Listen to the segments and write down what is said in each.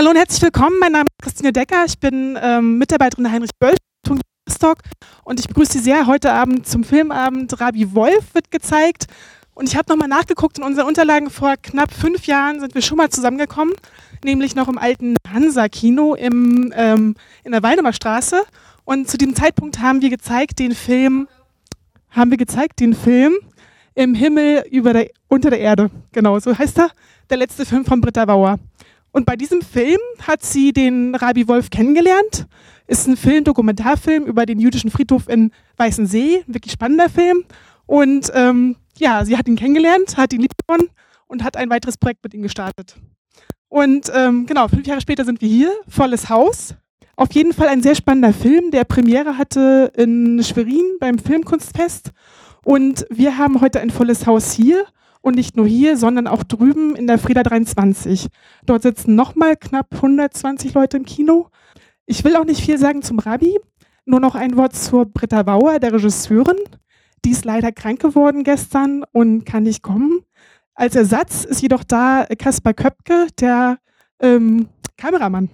Hallo und herzlich willkommen. Mein Name ist Christine Decker. Ich bin ähm, Mitarbeiterin der Heinrich Böll Stock und ich begrüße Sie sehr heute Abend zum Filmabend. Rabi Wolf wird gezeigt. Und ich habe nochmal nachgeguckt in unseren Unterlagen. Vor knapp fünf Jahren sind wir schon mal zusammengekommen, nämlich noch im alten Hansa-Kino ähm, in der Waldemer Straße. Und zu diesem Zeitpunkt haben wir gezeigt den Film, haben wir gezeigt den Film Im Himmel über der, unter der Erde. Genau, so heißt er. Der letzte Film von Britta Bauer. Und bei diesem Film hat sie den Rabi Wolf kennengelernt. Ist ein Film, Dokumentarfilm über den jüdischen Friedhof in Weißensee. Ein wirklich spannender Film. Und ähm, ja, sie hat ihn kennengelernt, hat ihn lieb gewonnen und hat ein weiteres Projekt mit ihm gestartet. Und ähm, genau, fünf Jahre später sind wir hier, volles Haus. Auf jeden Fall ein sehr spannender Film, der Premiere hatte in Schwerin beim Filmkunstfest. Und wir haben heute ein volles Haus hier und nicht nur hier, sondern auch drüben in der Frieda 23. Dort sitzen nochmal knapp 120 Leute im Kino. Ich will auch nicht viel sagen zum Rabbi, nur noch ein Wort zur Britta Bauer, der Regisseurin. Die ist leider krank geworden gestern und kann nicht kommen. Als Ersatz ist jedoch da Kaspar Köpke, der ähm, Kameramann.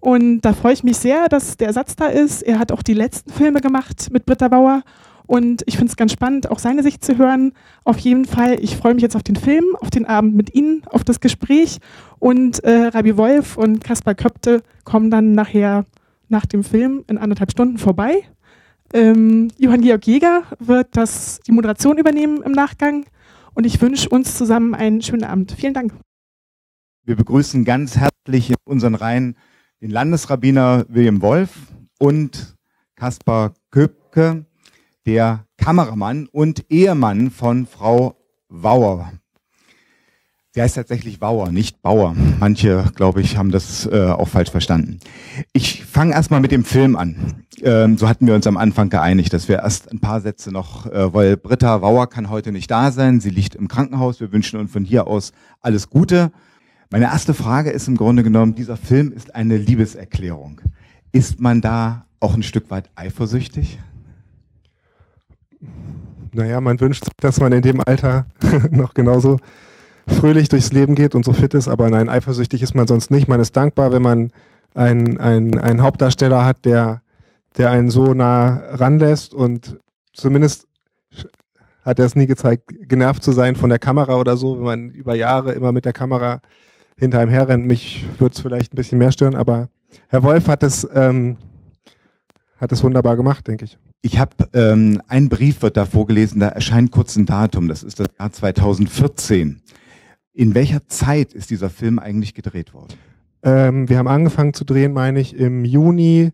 Und da freue ich mich sehr, dass der Ersatz da ist. Er hat auch die letzten Filme gemacht mit Britta Bauer und ich finde es ganz spannend, auch seine Sicht zu hören. Auf jeden Fall, ich freue mich jetzt auf den Film, auf den Abend mit Ihnen, auf das Gespräch. Und äh, Rabi Wolf und Kaspar Köpte kommen dann nachher nach dem Film in anderthalb Stunden vorbei. Ähm, Johann Georg Jäger wird das, die Moderation übernehmen im Nachgang. Und ich wünsche uns zusammen einen schönen Abend. Vielen Dank. Wir begrüßen ganz herzlich in unseren Reihen den Landesrabbiner William Wolf und Kaspar Köpke der Kameramann und Ehemann von Frau Wauer. Sie heißt tatsächlich Wauer, nicht Bauer. Manche, glaube ich, haben das äh, auch falsch verstanden. Ich fange erstmal mit dem Film an. Ähm, so hatten wir uns am Anfang geeinigt, dass wir erst ein paar Sätze noch, äh, weil Britta Wauer kann heute nicht da sein. Sie liegt im Krankenhaus. Wir wünschen uns von hier aus alles Gute. Meine erste Frage ist im Grunde genommen, dieser Film ist eine Liebeserklärung. Ist man da auch ein Stück weit eifersüchtig? Naja, man wünscht, dass man in dem Alter noch genauso fröhlich durchs Leben geht und so fit ist, aber nein, eifersüchtig ist man sonst nicht. Man ist dankbar, wenn man einen, einen, einen Hauptdarsteller hat, der, der einen so nah ranlässt und zumindest hat er es nie gezeigt, genervt zu sein von der Kamera oder so, wenn man über Jahre immer mit der Kamera hinter einem herrennt. Mich würde es vielleicht ein bisschen mehr stören, aber Herr Wolf hat es, ähm, hat es wunderbar gemacht, denke ich. Ich habe ähm, ein Brief wird da vorgelesen, da erscheint kurz ein Datum, das ist das Jahr 2014. In welcher Zeit ist dieser Film eigentlich gedreht worden? Ähm, wir haben angefangen zu drehen, meine ich, im Juni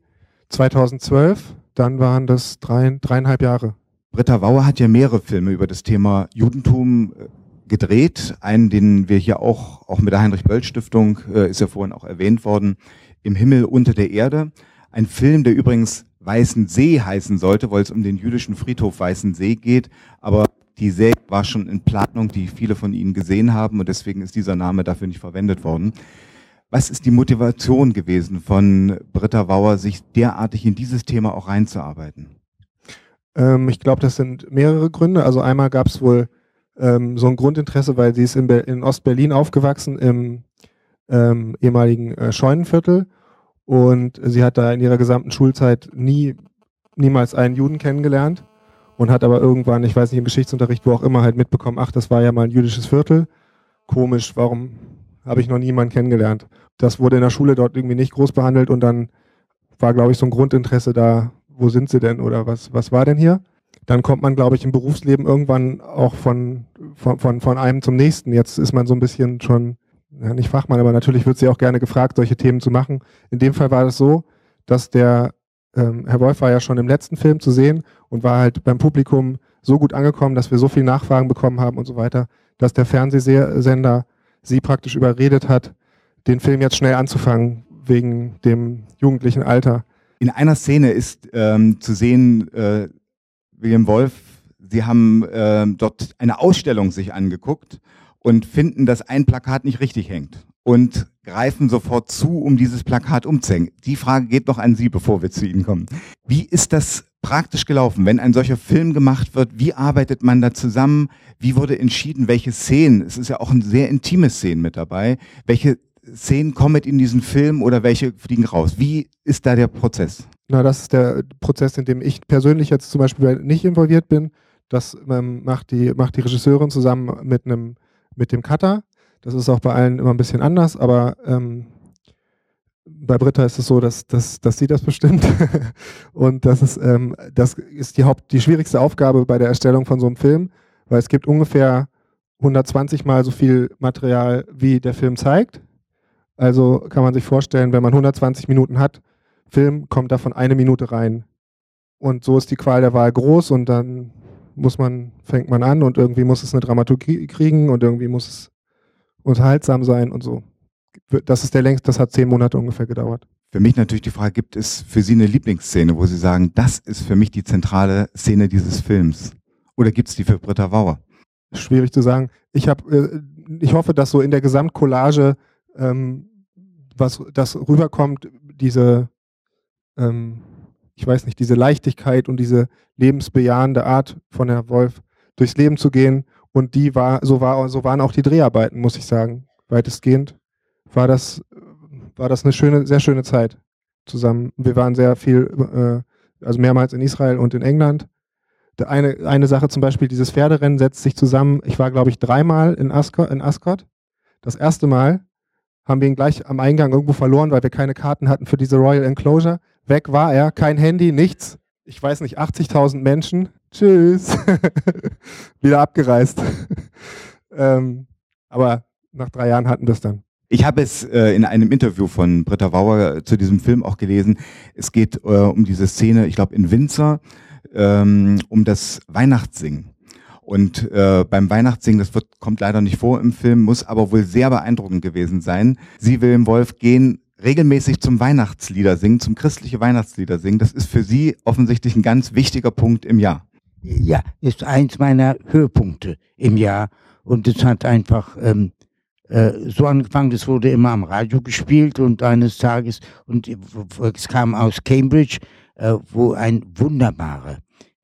2012. Dann waren das drei, dreieinhalb Jahre. Britta Wauer hat ja mehrere Filme über das Thema Judentum äh, gedreht. Einen, den wir hier auch, auch mit der Heinrich-Böll-Stiftung, äh, ist ja vorhin auch erwähnt worden, Im Himmel unter der Erde. Ein Film, der übrigens Weißen See heißen sollte, weil es um den jüdischen Friedhof Weißen See geht. Aber die See war schon in Planung, die viele von Ihnen gesehen haben und deswegen ist dieser Name dafür nicht verwendet worden. Was ist die Motivation gewesen von Britta Wauer, sich derartig in dieses Thema auch reinzuarbeiten? Ähm, ich glaube, das sind mehrere Gründe. Also einmal gab es wohl ähm, so ein Grundinteresse, weil sie ist in, in Ostberlin aufgewachsen, im ähm, ehemaligen äh, Scheunenviertel und sie hat da in ihrer gesamten Schulzeit nie, niemals einen Juden kennengelernt und hat aber irgendwann, ich weiß nicht, im Geschichtsunterricht, wo auch immer, halt mitbekommen, ach, das war ja mal ein jüdisches Viertel. Komisch, warum habe ich noch niemanden kennengelernt? Das wurde in der Schule dort irgendwie nicht groß behandelt und dann war, glaube ich, so ein Grundinteresse da, wo sind sie denn oder was, was war denn hier? Dann kommt man, glaube ich, im Berufsleben irgendwann auch von, von, von, von einem zum nächsten. Jetzt ist man so ein bisschen schon ja, nicht Fachmann, aber natürlich wird sie auch gerne gefragt, solche Themen zu machen. In dem Fall war es so, dass der ähm, Herr Wolf war ja schon im letzten Film zu sehen und war halt beim Publikum so gut angekommen, dass wir so viele Nachfragen bekommen haben und so weiter, dass der Fernsehsender sie praktisch überredet hat, den Film jetzt schnell anzufangen wegen dem jugendlichen Alter. In einer Szene ist ähm, zu sehen, äh, William Wolf, Sie haben äh, dort eine Ausstellung sich angeguckt und finden, dass ein Plakat nicht richtig hängt und greifen sofort zu, um dieses Plakat umzuhängen. Die Frage geht noch an Sie, bevor wir zu Ihnen kommen. Wie ist das praktisch gelaufen, wenn ein solcher Film gemacht wird? Wie arbeitet man da zusammen? Wie wurde entschieden, welche Szenen? Es ist ja auch ein sehr intime Szenen mit dabei. Welche Szenen kommen mit in diesen Film oder welche fliegen raus? Wie ist da der Prozess? Na, das ist der Prozess, in dem ich persönlich jetzt zum Beispiel nicht involviert bin. Das ähm, macht, die, macht die Regisseurin zusammen mit, einem, mit dem Cutter. Das ist auch bei allen immer ein bisschen anders, aber ähm, bei Britta ist es so, dass, dass, dass sie das bestimmt. und das ist, ähm, das ist die, Haupt, die schwierigste Aufgabe bei der Erstellung von so einem Film, weil es gibt ungefähr 120 mal so viel Material, wie der Film zeigt. Also kann man sich vorstellen, wenn man 120 Minuten hat, Film, kommt davon eine Minute rein. Und so ist die Qual der Wahl groß und dann muss man, fängt man an und irgendwie muss es eine Dramaturgie kriegen und irgendwie muss es unterhaltsam sein und so. Das ist der längst, das hat zehn Monate ungefähr gedauert. Für mich natürlich die Frage, gibt es für Sie eine Lieblingsszene, wo Sie sagen, das ist für mich die zentrale Szene dieses Films? Oder gibt es die für Britta Wauer? Schwierig zu sagen. Ich habe, äh, ich hoffe, dass so in der Gesamtcollage ähm, was das rüberkommt, diese, ähm, ich weiß nicht, diese Leichtigkeit und diese lebensbejahende Art von Herr Wolf durchs Leben zu gehen. Und die war, so war, so waren auch die Dreharbeiten, muss ich sagen. Weitestgehend war das, war das eine schöne, sehr schöne Zeit zusammen. Wir waren sehr viel, äh, also mehrmals in Israel und in England eine, eine Sache zum Beispiel, dieses Pferderennen setzt sich zusammen. Ich war, glaube ich, dreimal in Ascot, in Ascot. Das erste Mal haben wir ihn gleich am Eingang irgendwo verloren, weil wir keine Karten hatten für diese Royal Enclosure. Weg war er, kein Handy, nichts. Ich weiß nicht, 80.000 Menschen. Tschüss. Wieder abgereist. ähm, aber nach drei Jahren hatten wir es dann. Ich habe es äh, in einem Interview von Britta Wauer zu diesem Film auch gelesen. Es geht äh, um diese Szene, ich glaube in Windsor, ähm, um das Weihnachtssingen. Und äh, beim Weihnachtssingen, das wird, kommt leider nicht vor im Film, muss aber wohl sehr beeindruckend gewesen sein. Sie, Wilhelm Wolf, gehen regelmäßig zum Weihnachtslieder singen, zum christliche Weihnachtslieder singen. Das ist für Sie offensichtlich ein ganz wichtiger Punkt im Jahr. Ja, ist eins meiner Höhepunkte im Jahr. Und es hat einfach ähm, äh, so angefangen, das wurde immer am Radio gespielt und eines Tages, und es kam aus Cambridge, äh, wo ein wunderbarer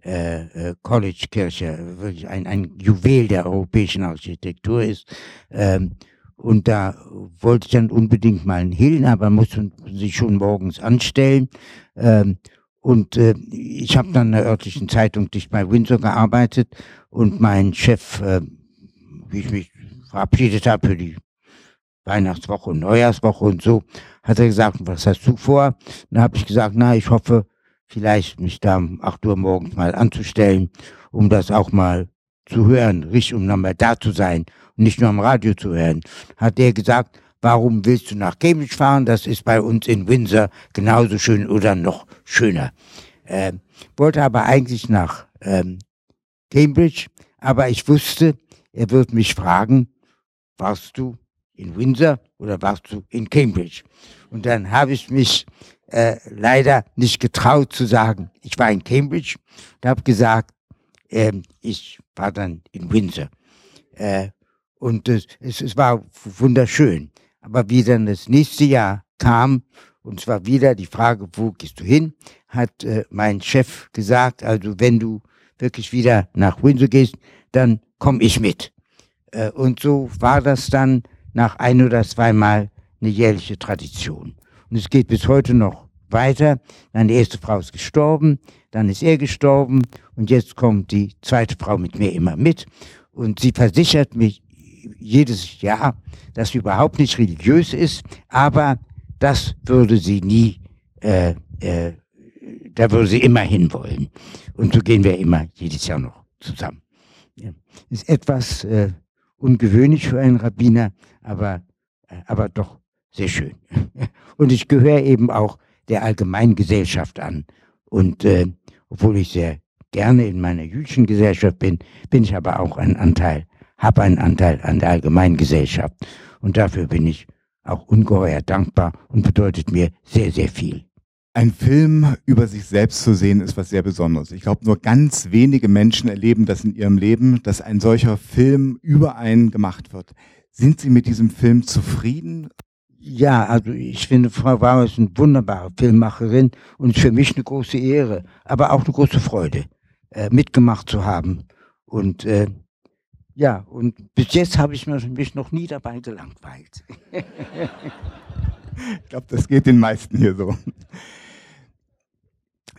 äh, äh, College-Kirche, wirklich ein, ein Juwel der europäischen Architektur ist. Ähm, und da wollte ich dann unbedingt mal hin, aber musste sich schon morgens anstellen. Ähm, und äh, ich habe dann in der örtlichen Zeitung dicht bei Windsor gearbeitet und mein Chef, äh, wie ich mich verabschiedet habe für die Weihnachtswoche und Neujahrswoche und so, hat er gesagt, was hast du vor? Dann habe ich gesagt, na, ich hoffe, vielleicht mich da um 8 Uhr morgens mal anzustellen, um das auch mal zu hören, richtig, um nochmal da zu sein und nicht nur am Radio zu hören, hat er gesagt, warum willst du nach Cambridge fahren? Das ist bei uns in Windsor genauso schön oder noch schöner. Äh, wollte aber eigentlich nach ähm, Cambridge, aber ich wusste, er wird mich fragen, warst du in Windsor oder warst du in Cambridge? Und dann habe ich mich äh, leider nicht getraut zu sagen, ich war in Cambridge und habe gesagt, äh, ich war dann in Windsor. Äh, und es, es, es war wunderschön. Aber wie dann das nächste Jahr kam, und zwar wieder die Frage, wo gehst du hin, hat äh, mein Chef gesagt, also wenn du wirklich wieder nach Windsor gehst, dann komm ich mit. Äh, und so war das dann nach ein oder zweimal eine jährliche Tradition. Und es geht bis heute noch weiter. Die erste Frau ist gestorben, dann ist er gestorben und jetzt kommt die zweite Frau mit mir immer mit. Und sie versichert mich jedes Jahr, dass sie überhaupt nicht religiös ist, aber das würde sie nie, äh, äh, da würde sie immer hinwollen. Und so gehen wir immer jedes Jahr noch zusammen. Ja. Ist etwas äh, ungewöhnlich für einen Rabbiner, aber, äh, aber doch sehr schön. Und ich gehöre eben auch der Allgemeingesellschaft an. Und äh, obwohl ich sehr gerne in meiner jüdischen Gesellschaft bin, bin ich aber auch ein Anteil, habe einen Anteil an der Allgemeingesellschaft. Und dafür bin ich auch ungeheuer dankbar und bedeutet mir sehr, sehr viel. Ein Film über sich selbst zu sehen, ist was sehr Besonderes. Ich glaube, nur ganz wenige Menschen erleben das in ihrem Leben, dass ein solcher Film über einen gemacht wird. Sind Sie mit diesem Film zufrieden? Ja, also ich finde, Frau Bauer ist eine wunderbare Filmmacherin und ist für mich eine große Ehre, aber auch eine große Freude, äh, mitgemacht zu haben. Und äh, Ja, und bis jetzt habe ich mich noch nie dabei gelangweilt. ich glaube, das geht den meisten hier so.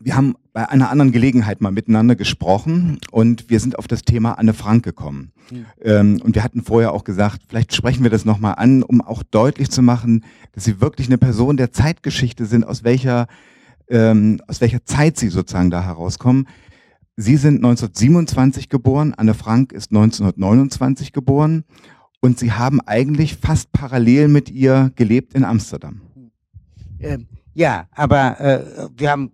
Wir haben bei einer anderen Gelegenheit mal miteinander gesprochen und wir sind auf das Thema Anne Frank gekommen. Mhm. Ähm, und wir hatten vorher auch gesagt, vielleicht sprechen wir das nochmal an, um auch deutlich zu machen, dass Sie wirklich eine Person der Zeitgeschichte sind, aus welcher, ähm, aus welcher Zeit Sie sozusagen da herauskommen. Sie sind 1927 geboren, Anne Frank ist 1929 geboren und Sie haben eigentlich fast parallel mit ihr gelebt in Amsterdam. Ähm, ja, aber äh, wir haben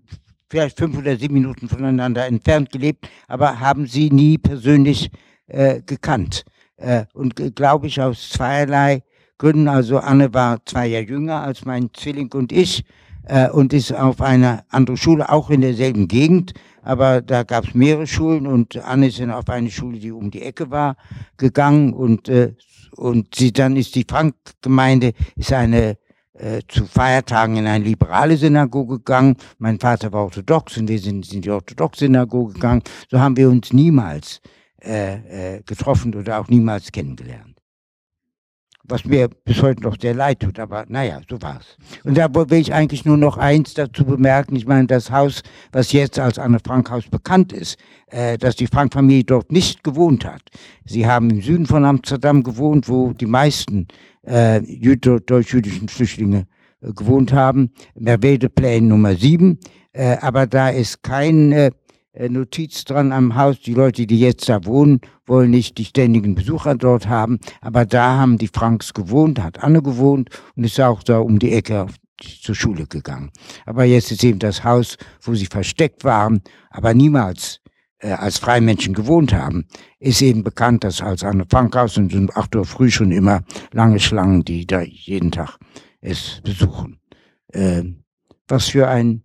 vielleicht fünf oder sieben Minuten voneinander entfernt gelebt, aber haben sie nie persönlich äh, gekannt. Äh, und glaube ich aus zweierlei Gründen. Also Anne war zwei Jahre jünger als mein Zwilling und ich äh, und ist auf eine andere Schule, auch in derselben Gegend. Aber da gab es mehrere Schulen und Anne ist dann auf eine Schule, die um die Ecke war, gegangen und äh, und sie dann ist die Frank-Gemeinde ist eine äh, zu Feiertagen in eine liberale Synagoge gegangen. Mein Vater war orthodox und wir sind in die orthodoxe Synagoge gegangen. So haben wir uns niemals äh, äh, getroffen oder auch niemals kennengelernt was mir bis heute noch sehr leid tut, aber naja, so war's. Und da will ich eigentlich nur noch eins dazu bemerken. Ich meine, das Haus, was jetzt als Anne Frank Haus bekannt ist, äh, dass die Frank-Familie dort nicht gewohnt hat. Sie haben im Süden von Amsterdam gewohnt, wo die meisten äh, deutsch-jüdischen Flüchtlinge äh, gewohnt haben. Merwede-Plan Nummer 7. Äh, aber da ist kein äh, Notiz dran am Haus. Die Leute, die jetzt da wohnen, wollen nicht die ständigen Besucher dort haben. Aber da haben die Franks gewohnt, hat Anne gewohnt und ist auch da um die Ecke zur Schule gegangen. Aber jetzt ist eben das Haus, wo sie versteckt waren, aber niemals äh, als Freimenschen gewohnt haben, ist eben bekannt, dass als Anne Frankhaus und um 8 Uhr früh schon immer lange Schlangen, die da jeden Tag es besuchen. Äh, was für ein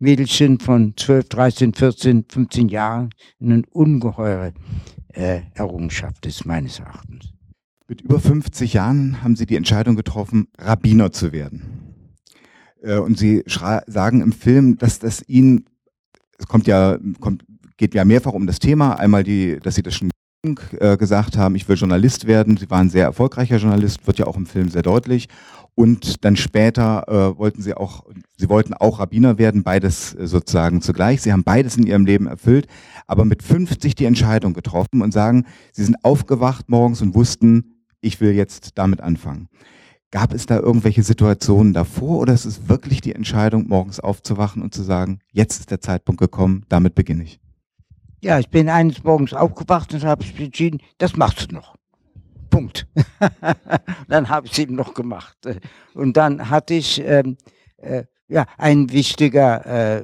Mädelchen von 12, 13, 14, 15 Jahren eine ungeheure äh, Errungenschaft ist, meines Erachtens. Mit über 50 Jahren haben Sie die Entscheidung getroffen, Rabbiner zu werden. Äh, und Sie sagen im Film, dass das Ihnen, es kommt ja, kommt geht ja mehrfach um das Thema. Einmal die, dass Sie das schon äh, gesagt haben, ich will Journalist werden. Sie waren sehr erfolgreicher Journalist, wird ja auch im Film sehr deutlich. Und dann später äh, wollten Sie auch, Sie wollten auch Rabbiner werden, beides äh, sozusagen zugleich. Sie haben beides in Ihrem Leben erfüllt, aber mit 50 die Entscheidung getroffen und sagen, Sie sind aufgewacht morgens und wussten, ich will jetzt damit anfangen. Gab es da irgendwelche Situationen davor oder ist es wirklich die Entscheidung, morgens aufzuwachen und zu sagen, jetzt ist der Zeitpunkt gekommen, damit beginne ich? Ja, ich bin eines Morgens aufgewacht und habe entschieden, das machst du noch. Punkt. dann habe ich es eben noch gemacht. Und dann hatte ich ähm, äh, ja ein wichtiger äh,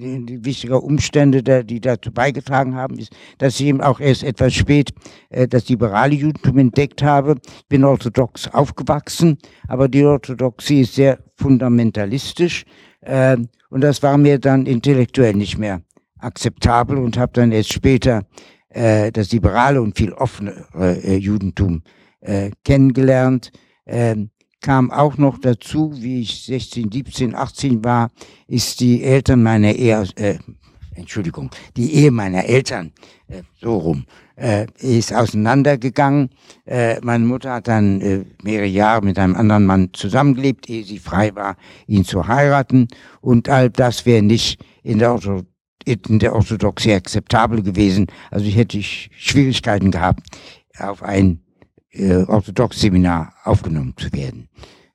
wichtiger Umstände, der, die dazu beigetragen haben, ist, dass ich eben auch erst etwas spät äh, das liberale Judentum entdeckt habe. Ich bin orthodox aufgewachsen, aber die Orthodoxie ist sehr fundamentalistisch äh, und das war mir dann intellektuell nicht mehr akzeptabel und habe dann erst später äh, das liberale und viel offenere äh, Judentum äh, kennengelernt. Ähm, kam auch noch dazu, wie ich 16, 17, 18 war, ist die Eltern meiner Ehe, äh, Entschuldigung, die Ehe meiner Eltern, äh, so rum, äh, ist auseinandergegangen. Äh, meine Mutter hat dann äh, mehrere Jahre mit einem anderen Mann zusammengelebt, ehe sie frei war, ihn zu heiraten. Und all das wäre nicht in der in der Orthodoxie akzeptabel gewesen. Also ich hätte Schwierigkeiten gehabt, auf ein äh, Orthodox-Seminar aufgenommen zu werden.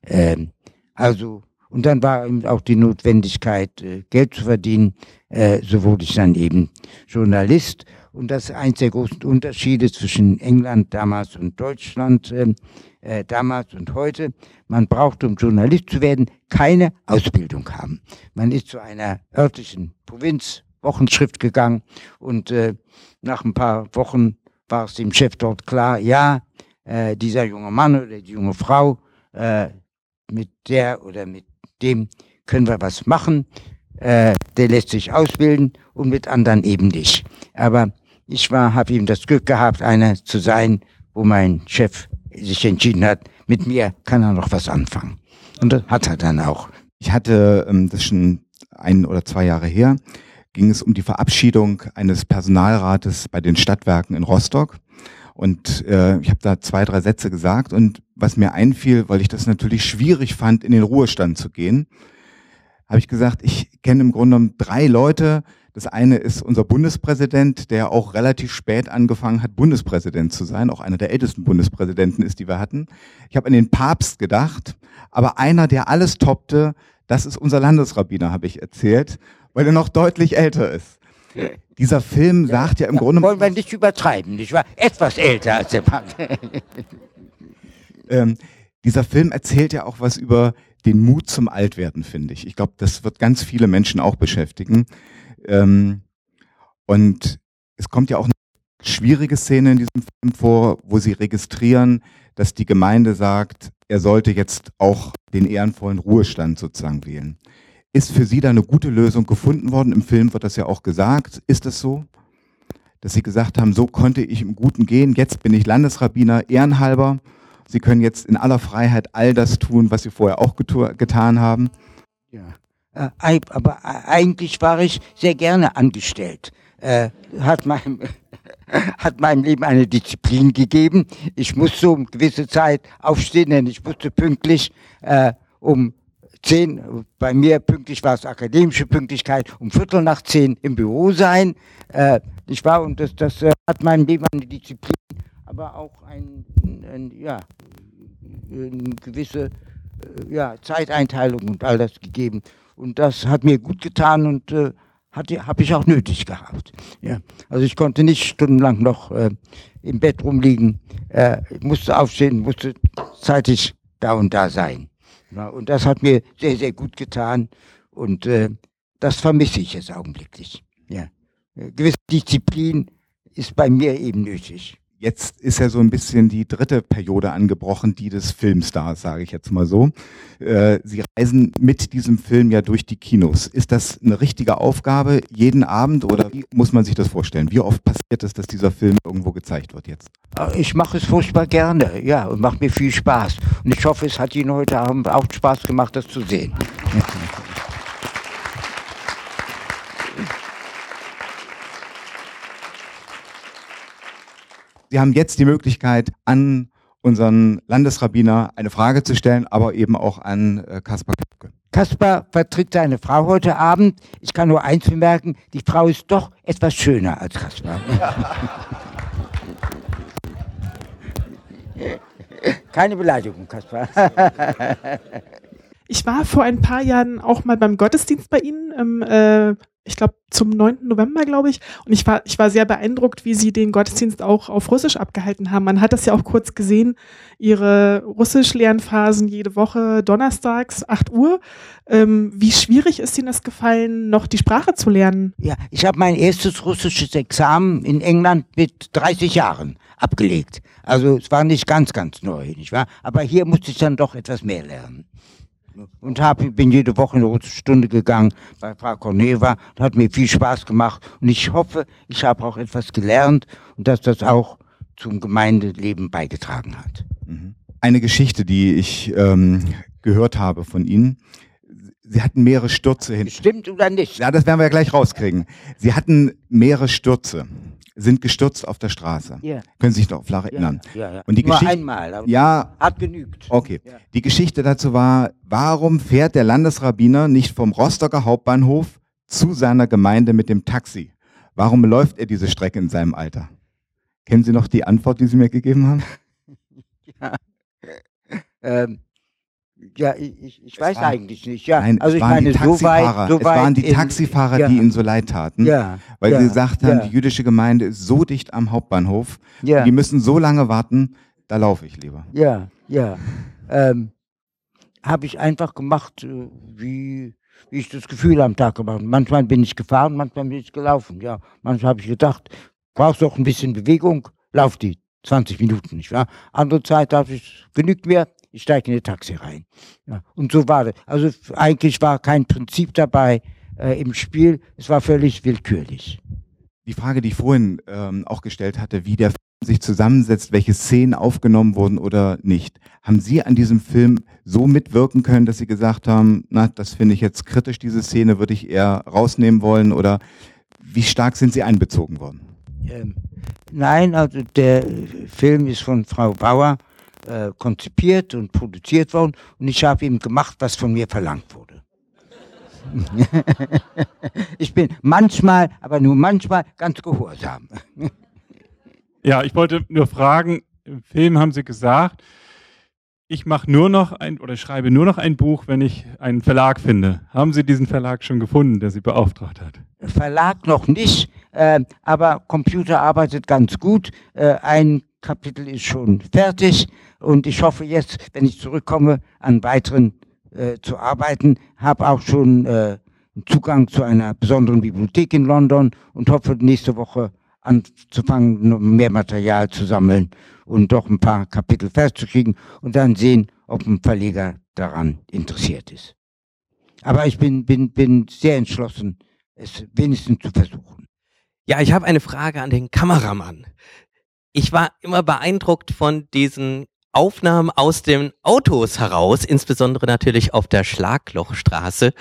Ähm, also, und dann war eben auch die Notwendigkeit, äh, Geld zu verdienen. Äh, so wurde ich dann eben Journalist. Und das ist eins der großen Unterschiede zwischen England damals und Deutschland ähm, äh, damals und heute. Man braucht, um Journalist zu werden, keine Ausbildung haben. Man ist zu einer örtlichen Provinz Wochenschrift gegangen und äh, nach ein paar Wochen war es dem Chef dort klar, ja, äh, dieser junge Mann oder die junge Frau, äh, mit der oder mit dem können wir was machen, äh, der lässt sich ausbilden und mit anderen eben nicht. Aber ich war, habe ihm das Glück gehabt, einer zu sein, wo mein Chef sich entschieden hat, mit mir kann er noch was anfangen. Und das hat er dann auch. Ich hatte ähm, das schon ein oder zwei Jahre her ging es um die Verabschiedung eines Personalrates bei den Stadtwerken in Rostock. Und äh, ich habe da zwei, drei Sätze gesagt. Und was mir einfiel, weil ich das natürlich schwierig fand, in den Ruhestand zu gehen, habe ich gesagt, ich kenne im Grunde genommen drei Leute. Das eine ist unser Bundespräsident, der auch relativ spät angefangen hat, Bundespräsident zu sein, auch einer der ältesten Bundespräsidenten ist, die wir hatten. Ich habe an den Papst gedacht, aber einer, der alles toppte, das ist unser Landesrabbiner, habe ich erzählt, weil er noch deutlich älter ist. Dieser Film sagt ja im Grunde... Wollen wir nicht übertreiben, nicht wahr? Etwas älter als der Papst. ähm, dieser Film erzählt ja auch was über den Mut zum Altwerden, finde ich. Ich glaube, das wird ganz viele Menschen auch beschäftigen. Ähm, und es kommt ja auch eine schwierige Szene in diesem Film vor, wo sie registrieren, dass die Gemeinde sagt, er sollte jetzt auch den ehrenvollen Ruhestand sozusagen wählen. Ist für Sie da eine gute Lösung gefunden worden? Im Film wird das ja auch gesagt. Ist es so? Dass Sie gesagt haben, so konnte ich im Guten gehen, jetzt bin ich Landesrabbiner ehrenhalber. Sie können jetzt in aller Freiheit all das tun, was Sie vorher auch getan haben. Ja. Äh, aber äh, eigentlich war ich sehr gerne angestellt. Äh, hat meinem, hat meinem Leben eine Disziplin gegeben. Ich musste um gewisse Zeit aufstehen, denn ich musste pünktlich äh, um zehn, bei mir pünktlich war es akademische Pünktlichkeit, um Viertel nach zehn im Büro sein. Äh, ich war, und das, das äh, hat meinem Leben eine Disziplin, aber auch ein, ein ja, eine gewisse ja, Zeiteinteilung und all das gegeben. Und das hat mir gut getan und äh, habe ich auch nötig gehabt. Ja. Also ich konnte nicht stundenlang noch äh, im Bett rumliegen, äh, musste aufstehen, musste zeitig da und da sein. Ja, und das hat mir sehr, sehr gut getan und äh, das vermisse ich jetzt augenblicklich. Ja. Gewisse Disziplin ist bei mir eben nötig. Jetzt ist ja so ein bisschen die dritte Periode angebrochen, die des Filmstars, sage ich jetzt mal so. Äh, Sie reisen mit diesem Film ja durch die Kinos. Ist das eine richtige Aufgabe jeden Abend oder wie muss man sich das vorstellen? Wie oft passiert es, dass dieser Film irgendwo gezeigt wird jetzt? Ich mache es furchtbar gerne, ja, und macht mir viel Spaß. Und ich hoffe, es hat Ihnen heute Abend auch Spaß gemacht, das zu sehen. Sie haben jetzt die Möglichkeit, an unseren Landesrabbiner eine Frage zu stellen, aber eben auch an äh, Kaspar Köpke. Kaspar vertritt seine Frau heute Abend. Ich kann nur eins bemerken, die Frau ist doch etwas schöner als Kaspar. Keine Beleidigung, Kaspar. ich war vor ein paar Jahren auch mal beim Gottesdienst bei Ihnen im äh, ich glaube, zum 9. November, glaube ich. Und ich war, ich war sehr beeindruckt, wie sie den Gottesdienst auch auf Russisch abgehalten haben. Man hat das ja auch kurz gesehen, ihre Russisch-Lernphasen jede Woche donnerstags, 8 Uhr. Ähm, wie schwierig ist Ihnen das gefallen, noch die Sprache zu lernen? Ja, ich habe mein erstes russisches Examen in England mit 30 Jahren abgelegt. Also es war nicht ganz, ganz neu, nicht wahr? Aber hier musste ich dann doch etwas mehr lernen und hab, bin jede Woche eine Stunde gegangen bei Frau Corneva. Das hat mir viel Spaß gemacht und ich hoffe, ich habe auch etwas gelernt und dass das auch zum Gemeindeleben beigetragen hat. Mhm. Eine Geschichte, die ich ähm, gehört habe von Ihnen. Sie hatten mehrere Stürze hin. Stimmt oder nicht? Ja, das werden wir ja gleich rauskriegen. Sie hatten mehrere Stürze sind gestürzt auf der Straße. Yeah. Können Sie sich noch flach erinnern? Ja, ja, ja. Und die Nur Geschichte, einmal. ja, hat genügt. Okay. Die Geschichte dazu war, warum fährt der Landesrabbiner nicht vom Rostocker Hauptbahnhof zu seiner Gemeinde mit dem Taxi? Warum läuft er diese Strecke in seinem Alter? Kennen Sie noch die Antwort, die Sie mir gegeben haben? ja. Ähm, ja, ich, ich weiß waren, eigentlich nicht. Ja, nein, also ich meine, so weit, so es waren die Taxifahrer, ja. die ihnen so leid taten, ja, weil ja, sie gesagt haben, die jüdische Gemeinde ist so dicht am Hauptbahnhof, die müssen so lange warten, da laufe ich lieber. Ja, ja. Ähm, habe ich einfach gemacht, äh, wie, wie ich das Gefühl am Tag gemacht habe. Manchmal bin ich gefahren, manchmal bin ich gelaufen. Ja, manchmal habe ich gedacht, brauchst du auch ein bisschen Bewegung, lauf die 20 Minuten, nicht wahr? Andere Zeit habe ich, genügt mir, ich steige in ein Taxi rein. Ja, und so war das. Also eigentlich war kein Prinzip dabei äh, im Spiel, es war völlig willkürlich. Die Frage, die ich vorhin ähm, auch gestellt hatte, wie der Film sich zusammensetzt, welche Szenen aufgenommen wurden oder nicht. Haben Sie an diesem Film so mitwirken können, dass Sie gesagt haben, na, das finde ich jetzt kritisch, diese Szene würde ich eher rausnehmen wollen oder wie stark sind Sie einbezogen worden? Ähm, nein, also der Film ist von Frau Bauer äh, konzipiert und produziert worden und ich habe ihm gemacht, was von mir verlangt wurde. ich bin manchmal, aber nur manchmal ganz gehorsam. ja, ich wollte nur fragen, im Film haben Sie gesagt, ich mache nur noch ein oder schreibe nur noch ein Buch, wenn ich einen Verlag finde. Haben Sie diesen Verlag schon gefunden, der Sie beauftragt hat? Verlag noch nicht, äh, aber Computer arbeitet ganz gut. Äh, ein Kapitel ist schon fertig und ich hoffe jetzt, wenn ich zurückkomme, an weiteren äh, zu arbeiten. Habe auch schon äh, Zugang zu einer besonderen Bibliothek in London und hoffe nächste Woche anzufangen, mehr Material zu sammeln und doch ein paar Kapitel festzukriegen und dann sehen, ob ein Verleger daran interessiert ist. Aber ich bin, bin, bin sehr entschlossen, es wenigstens zu versuchen. Ja, ich habe eine Frage an den Kameramann. Ich war immer beeindruckt von diesen Aufnahmen aus den Autos heraus, insbesondere natürlich auf der Schlaglochstraße.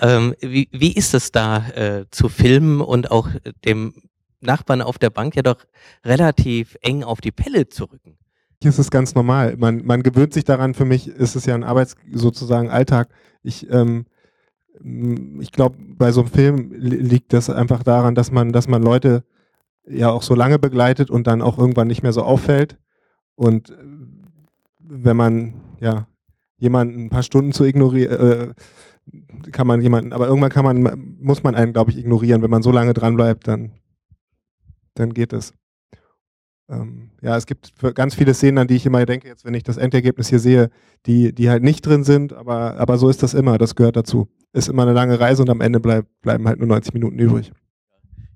Ähm, wie, wie ist es da äh, zu filmen und auch dem Nachbarn auf der Bank ja doch relativ eng auf die Pelle zu rücken. Hier ist es ganz normal. Man, man gewöhnt sich daran. Für mich ist es ja ein Arbeits, sozusagen Alltag. Ich, ähm, ich glaube, bei so einem Film liegt das einfach daran, dass man, dass man Leute ja auch so lange begleitet und dann auch irgendwann nicht mehr so auffällt. Und äh, wenn man ja jemanden ein paar Stunden zu ignorieren, äh, kann man jemanden, aber irgendwann kann man, muss man einen, glaube ich, ignorieren. Wenn man so lange dran bleibt, dann dann geht es. Ähm, ja, es gibt ganz viele Szenen, an die ich immer denke, jetzt wenn ich das Endergebnis hier sehe, die, die halt nicht drin sind, aber, aber so ist das immer, das gehört dazu. Ist immer eine lange Reise und am Ende bleib, bleiben halt nur 90 Minuten übrig.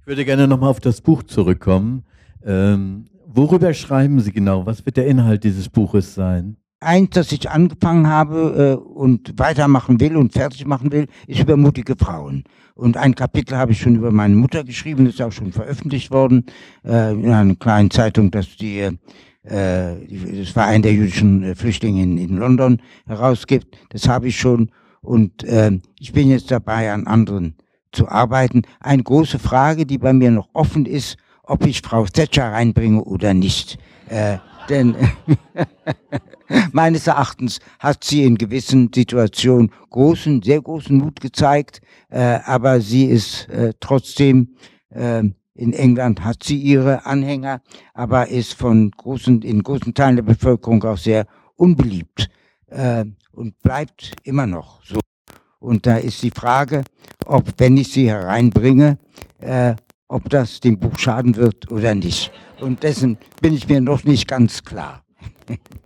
Ich würde gerne nochmal auf das Buch zurückkommen. Ähm, worüber schreiben Sie genau? Was wird der Inhalt dieses Buches sein? Eins, das ich angefangen habe äh, und weitermachen will und fertig machen will, ist über mutige Frauen. Und ein Kapitel habe ich schon über meine Mutter geschrieben, ist auch schon veröffentlicht worden äh, in einer kleinen Zeitung, dass die, äh, das Verein der jüdischen äh, Flüchtlinge in, in London herausgibt. Das habe ich schon und äh, ich bin jetzt dabei, an anderen zu arbeiten. Eine große Frage, die bei mir noch offen ist, ob ich Frau Thatcher reinbringe oder nicht. Äh, denn meines Erachtens hat sie in gewissen Situationen großen, sehr großen Mut gezeigt, äh, aber sie ist äh, trotzdem äh, in England hat sie ihre Anhänger, aber ist von großen, in großen Teilen der Bevölkerung auch sehr unbeliebt äh, und bleibt immer noch so. Und da ist die Frage, ob, wenn ich sie hereinbringe, äh, ob das dem Buch schaden wird oder nicht. Und dessen bin ich mir noch nicht ganz klar.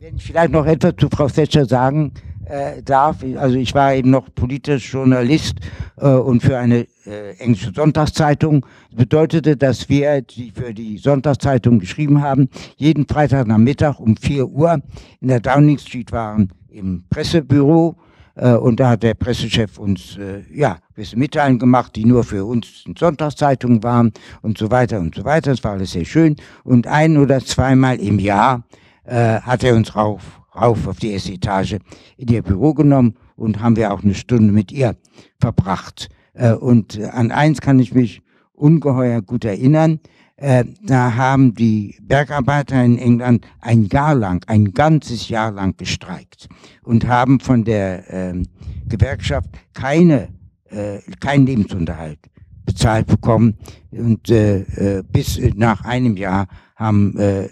Wenn ich vielleicht noch etwas zu Frau Thatcher sagen äh, darf, also ich war eben noch politischer Journalist äh, und für eine äh, englische Sonntagszeitung. Bedeutete, dass wir, die für die Sonntagszeitung geschrieben haben, jeden Freitagnachmittag um 4 Uhr in der Downing Street waren im Pressebüro äh, und da hat der Pressechef uns äh, ja gewisse Mitteilungen gemacht, die nur für uns Sonntagszeitungen waren und so weiter und so weiter. Das war alles sehr schön. Und ein oder zweimal im Jahr äh, hat er uns rauf, rauf auf die erste Etage in ihr Büro genommen und haben wir auch eine Stunde mit ihr verbracht. Äh, und an eins kann ich mich ungeheuer gut erinnern. Äh, da haben die Bergarbeiter in England ein Jahr lang, ein ganzes Jahr lang gestreikt und haben von der äh, Gewerkschaft keine, äh, keinen Lebensunterhalt bezahlt bekommen. Und äh, äh, bis nach einem Jahr haben äh,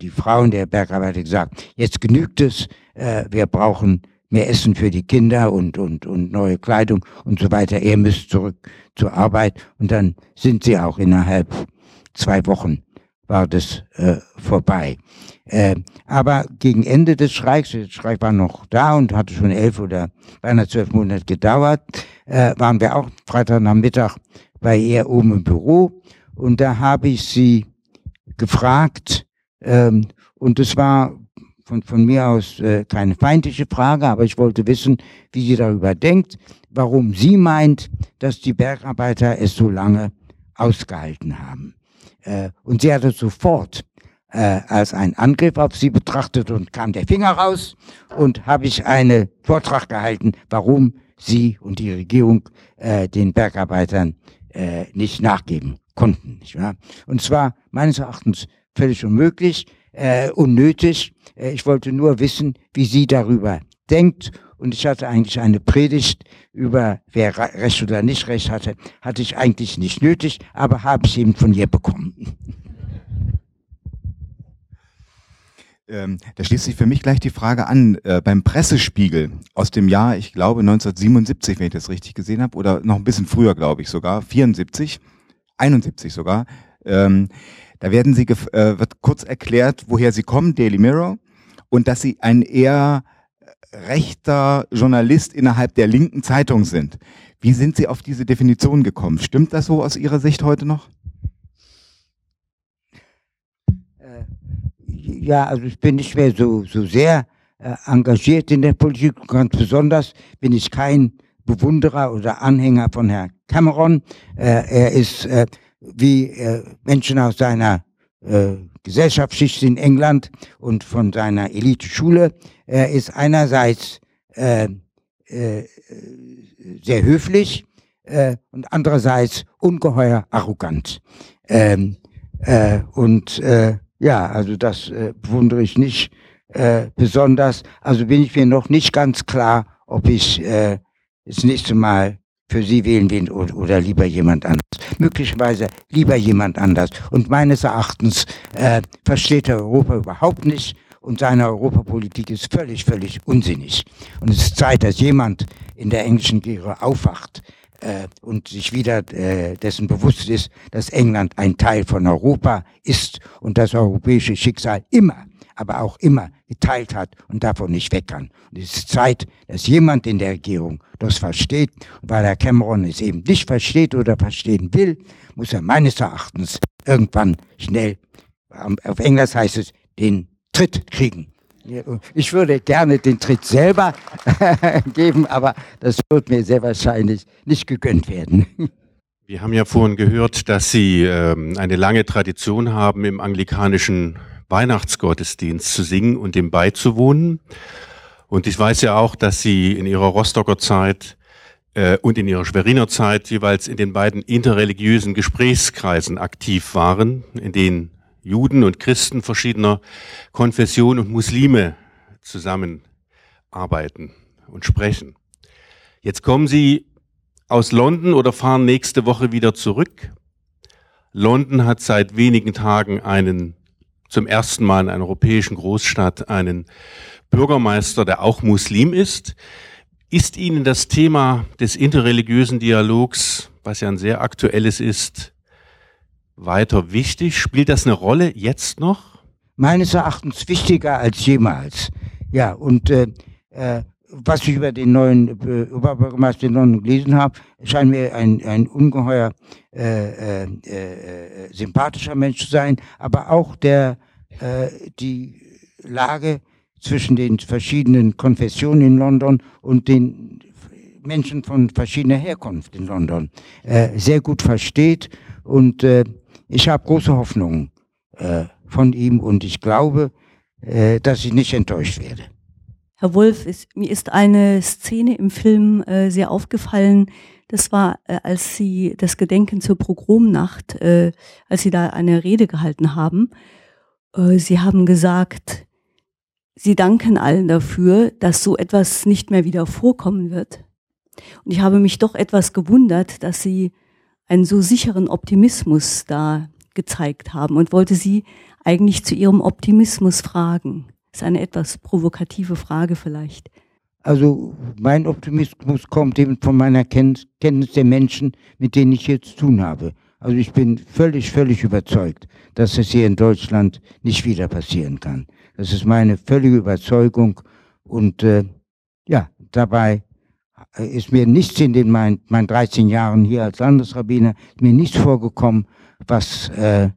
die Frauen der Bergarbeiter gesagt, jetzt genügt es, äh, wir brauchen mehr Essen für die Kinder und, und, und neue Kleidung und so weiter. Ihr müsst zurück zur Arbeit und dann sind sie auch innerhalb zwei Wochen war das äh, vorbei. Äh, aber gegen Ende des Streiks, der Streik war noch da und hatte schon elf oder beinahe zwölf Monate gedauert, äh, waren wir auch Freitagnachmittag bei ihr oben im Büro und da habe ich sie gefragt ähm, und es war von, von mir aus äh, keine feindliche Frage, aber ich wollte wissen, wie sie darüber denkt, warum sie meint, dass die Bergarbeiter es so lange ausgehalten haben. Äh, und sie hat es sofort äh, als einen Angriff auf sie betrachtet und kam der Finger raus und habe ich einen Vortrag gehalten, warum sie und die Regierung äh, den Bergarbeitern äh, nicht nachgeben konnten. Nicht wahr? Und zwar meines Erachtens völlig unmöglich, äh, unnötig. Äh, ich wollte nur wissen, wie sie darüber denkt. Und ich hatte eigentlich eine Predigt über wer Recht oder nicht Recht hatte, hatte ich eigentlich nicht nötig, aber habe ich eben von ihr bekommen. Ähm, da schließt sich für mich gleich die Frage an, äh, beim Pressespiegel aus dem Jahr, ich glaube 1977, wenn ich das richtig gesehen habe, oder noch ein bisschen früher, glaube ich sogar, 74, 71 sogar, ähm, da werden sie äh, wird kurz erklärt, woher sie kommen, Daily Mirror, und dass sie ein eher rechter Journalist innerhalb der linken Zeitung sind. Wie sind Sie auf diese Definition gekommen? Stimmt das so aus Ihrer Sicht heute noch? Äh, ja, also ich bin nicht mehr so, so sehr äh, engagiert in der Politik. Ganz besonders bin ich kein Bewunderer oder Anhänger von Herrn Cameron. Äh, er ist äh, wie äh, Menschen aus seiner äh, Gesellschaftsschicht in England und von seiner Elite-Schule. Er ist einerseits äh, äh, sehr höflich äh, und andererseits ungeheuer arrogant. Ähm, äh, und äh, ja, also das äh, bewundere ich nicht äh, besonders. Also bin ich mir noch nicht ganz klar, ob ich äh, das nächste Mal für Sie wählen will oder, oder lieber jemand anders. Möglicherweise lieber jemand anders. Und meines Erachtens äh, versteht er Europa überhaupt nicht und seine Europapolitik ist völlig, völlig unsinnig. Und es ist Zeit, dass jemand in der englischen Regierung aufwacht äh, und sich wieder äh, dessen bewusst ist, dass England ein Teil von Europa ist und das europäische Schicksal immer aber auch immer geteilt hat und davon nicht weg kann. Und es ist Zeit, dass jemand in der Regierung das versteht. Und weil Herr Cameron es eben nicht versteht oder verstehen will, muss er meines Erachtens irgendwann schnell, auf Englisch heißt es, den Tritt kriegen. Ich würde gerne den Tritt selber geben, aber das wird mir sehr wahrscheinlich nicht gegönnt werden. Wir haben ja vorhin gehört, dass Sie ähm, eine lange Tradition haben im anglikanischen Weihnachtsgottesdienst zu singen und dem beizuwohnen. Und ich weiß ja auch, dass Sie in Ihrer Rostocker Zeit äh, und in Ihrer Schweriner Zeit jeweils in den beiden interreligiösen Gesprächskreisen aktiv waren, in denen Juden und Christen verschiedener Konfession und Muslime zusammenarbeiten und sprechen. Jetzt kommen Sie aus London oder fahren nächste Woche wieder zurück. London hat seit wenigen Tagen einen zum ersten Mal in einer europäischen Großstadt einen Bürgermeister, der auch Muslim ist. Ist Ihnen das Thema des interreligiösen Dialogs, was ja ein sehr aktuelles ist, weiter wichtig? Spielt das eine Rolle jetzt noch? Meines Erachtens wichtiger als jemals. Ja, und äh, äh, was ich über den neuen äh, Oberbürgermeister gelesen habe, scheint mir ein, ein ungeheuer äh, äh, äh, sympathischer Mensch zu sein, aber auch der äh, die Lage zwischen den verschiedenen Konfessionen in London und den Menschen von verschiedener Herkunft in London äh, sehr gut versteht. Und äh, ich habe große Hoffnungen äh, von ihm und ich glaube, äh, dass ich nicht enttäuscht werde. Herr Wolf, ist, mir ist eine Szene im Film äh, sehr aufgefallen. Das war, äh, als Sie das Gedenken zur Pogromnacht, äh, als Sie da eine Rede gehalten haben. Äh, Sie haben gesagt, Sie danken allen dafür, dass so etwas nicht mehr wieder vorkommen wird. Und ich habe mich doch etwas gewundert, dass Sie einen so sicheren Optimismus da gezeigt haben und wollte Sie eigentlich zu Ihrem Optimismus fragen. Ist eine etwas provokative Frage vielleicht. Also mein Optimismus kommt eben von meiner Kenntnis der Menschen, mit denen ich jetzt zu tun habe. Also ich bin völlig, völlig überzeugt, dass es hier in Deutschland nicht wieder passieren kann. Das ist meine völlige Überzeugung. Und äh, ja, dabei ist mir nichts in den meinen, meinen 13 Jahren hier als Landesrabbiner, mir nichts vorgekommen, was äh,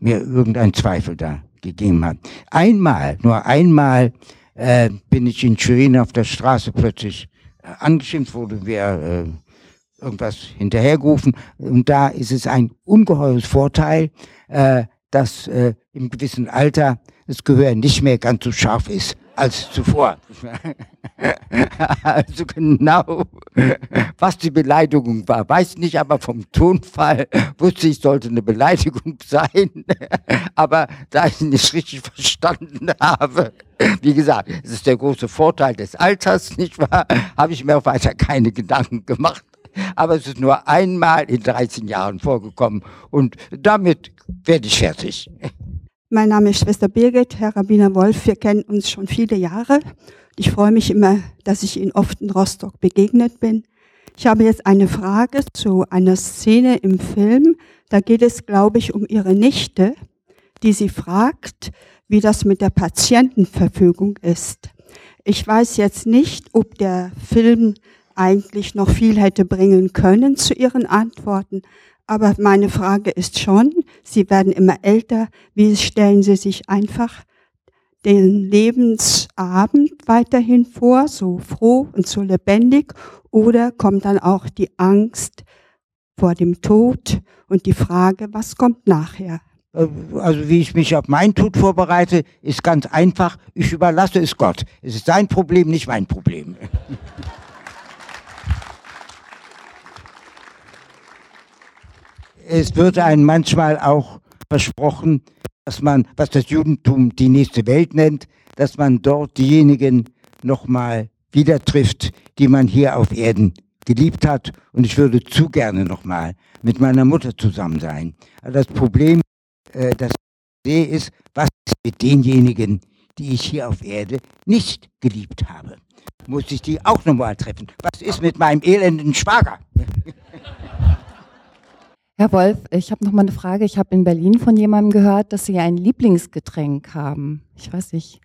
mir irgendein Zweifel da gegeben hat. Einmal, nur einmal äh, bin ich in Schwerin auf der Straße plötzlich äh, angeschimpft, wurde wer äh, irgendwas hinterhergerufen. Und da ist es ein ungeheures Vorteil, äh, dass äh, im gewissen Alter das Gehör nicht mehr ganz so scharf ist als zuvor. also genau Was die Beleidigung war, weiß nicht, aber vom Tonfall wusste ich, sollte eine Beleidigung sein. aber da ich nicht richtig verstanden habe, wie gesagt, es ist der große Vorteil des Alters, nicht wahr, habe ich mir auch weiter keine Gedanken gemacht. Aber es ist nur einmal in 13 Jahren vorgekommen und damit werde ich fertig. Mein Name ist Schwester Birgit, Herr Rabbiner Wolf. Wir kennen uns schon viele Jahre. Ich freue mich immer, dass ich Ihnen oft in Rostock begegnet bin. Ich habe jetzt eine Frage zu einer Szene im Film. Da geht es, glaube ich, um Ihre Nichte, die Sie fragt, wie das mit der Patientenverfügung ist. Ich weiß jetzt nicht, ob der Film eigentlich noch viel hätte bringen können zu Ihren Antworten, aber meine Frage ist schon, Sie werden immer älter, wie stellen Sie sich einfach den Lebensabend weiterhin vor, so froh und so lebendig, oder kommt dann auch die Angst vor dem Tod und die Frage, was kommt nachher? Äh, also wie ich mich auf meinen Tod vorbereite, ist ganz einfach. Ich überlasse es Gott. Es ist sein Problem, nicht mein Problem. es wird einem manchmal auch versprochen, dass man, was das Judentum die nächste Welt nennt, dass man dort diejenigen nochmal wieder trifft, die man hier auf Erden geliebt hat. Und ich würde zu gerne nochmal mit meiner Mutter zusammen sein. Aber das Problem, äh, das ich sehe, ist, was ist mit denjenigen, die ich hier auf Erde nicht geliebt habe? Muss ich die auch nochmal treffen? Was ist mit meinem elenden Schwager? Herr Wolf, ich habe noch mal eine Frage. Ich habe in Berlin von jemandem gehört, dass Sie ein Lieblingsgetränk haben. Ich weiß nicht.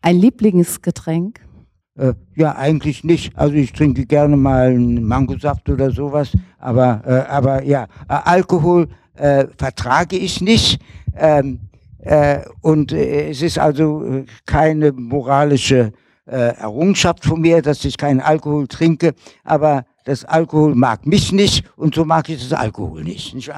Ein Lieblingsgetränk? Äh, ja, eigentlich nicht. Also ich trinke gerne mal einen Mangosaft oder sowas. Aber, äh, aber ja, äh, Alkohol äh, vertrage ich nicht. Ähm, äh, und äh, es ist also keine moralische Errungenschaft von mir, dass ich keinen Alkohol trinke. Aber das Alkohol mag mich nicht und so mag ich das Alkohol nicht.